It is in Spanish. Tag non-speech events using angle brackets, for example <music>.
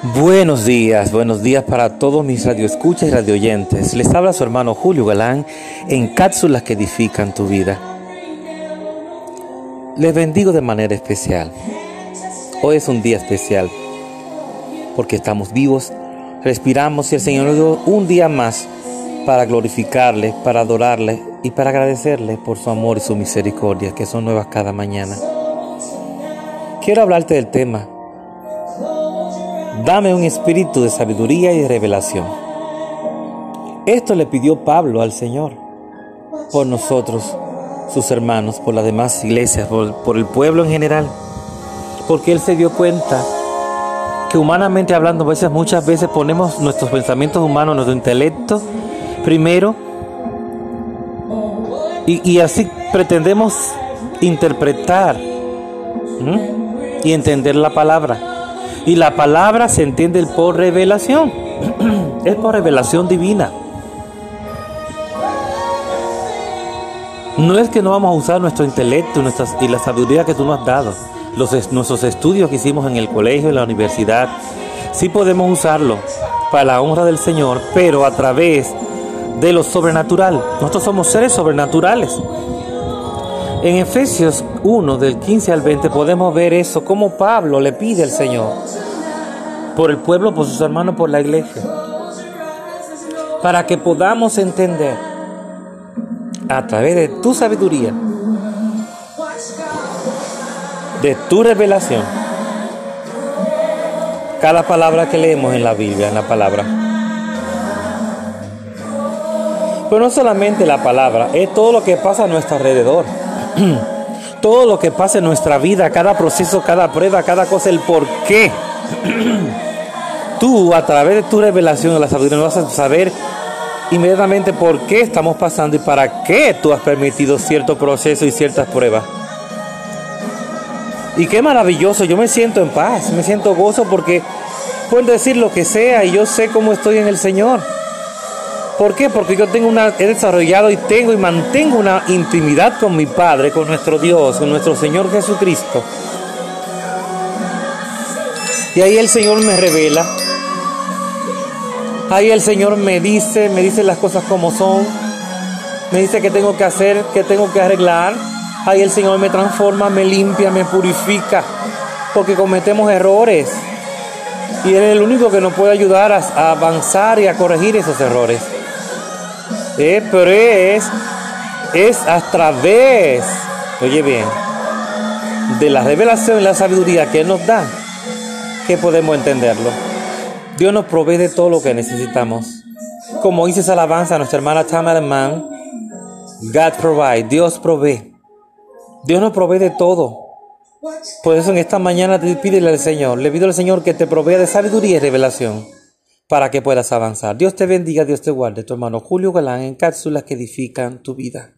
Buenos días, buenos días para todos mis radioescuchas y radioyentes. Les habla su hermano Julio Galán en cápsulas que edifican tu vida. Les bendigo de manera especial. Hoy es un día especial porque estamos vivos, respiramos y el Señor nos dio un día más para glorificarle, para adorarle y para agradecerle por su amor y su misericordia que son nuevas cada mañana. Quiero hablarte del tema Dame un espíritu de sabiduría y de revelación. Esto le pidió Pablo al Señor por nosotros, sus hermanos, por las demás iglesias, por, el pueblo en general, porque él se dio cuenta que humanamente hablando, veces, muchas veces ponemos nuestros pensamientos humanos, nuestro intelecto primero, y, así pretendemos interpretar y entender la palabra. Y la palabra se entiende por revelación. <clears throat> es por revelación divina. No es que no vamos a usar nuestro intelecto y la sabiduría que tú nos has dado. Los, nuestros estudios que hicimos en el colegio, en la universidad, sí podemos usarlo para la honra del Señor, pero a través de lo sobrenatural. Nosotros somos seres sobrenaturales. En Efesios 1, del 15 al 20, podemos ver eso, como Pablo le pide al Señor, por el pueblo, por sus hermanos, por la iglesia, para que podamos entender a través de tu sabiduría, de tu revelación, cada palabra que leemos en la Biblia, en la palabra. Pero no solamente la palabra, es todo lo que pasa a nuestro alrededor. <clears throat> todo lo que pasa en nuestra vida, cada proceso, cada prueba, cada cosa, el por qué. <clears throat> Tú, a través de tu revelación de la sabiduría, vas a saber inmediatamente por qué estamos pasando y para qué tú has permitido cierto proceso y ciertas pruebas. Y qué maravilloso, yo me siento en paz, me siento gozo porque puedo decir lo que sea y yo sé cómo estoy en el Señor. ¿Por qué? Porque yo tengo una, he desarrollado y tengo y mantengo una intimidad con mi Padre, con nuestro Dios, con nuestro Señor Jesucristo. Y ahí el Señor me revela. Ahí el Señor me dice, me dice las cosas como son. Me dice que tengo que hacer, que tengo que arreglar. Ahí el Señor me transforma, me limpia, me purifica. Porque cometemos errores. Y Él es el único que nos puede ayudar a avanzar y a corregir esos errores. Eh, pero es, es a través, oye bien, de la revelación y la sabiduría que Él nos da que podemos entenderlo. Dios nos provee de todo lo que necesitamos. Como dice esa alabanza a nuestra hermana Tamara Mann, God provide, Dios provee. Dios nos provee de todo. Por eso en esta mañana te pídele al Señor, le pido al Señor que te provea de sabiduría y revelación para que puedas avanzar. Dios te bendiga, Dios te guarde. Tu hermano Julio Galán en cápsulas que edifican tu vida.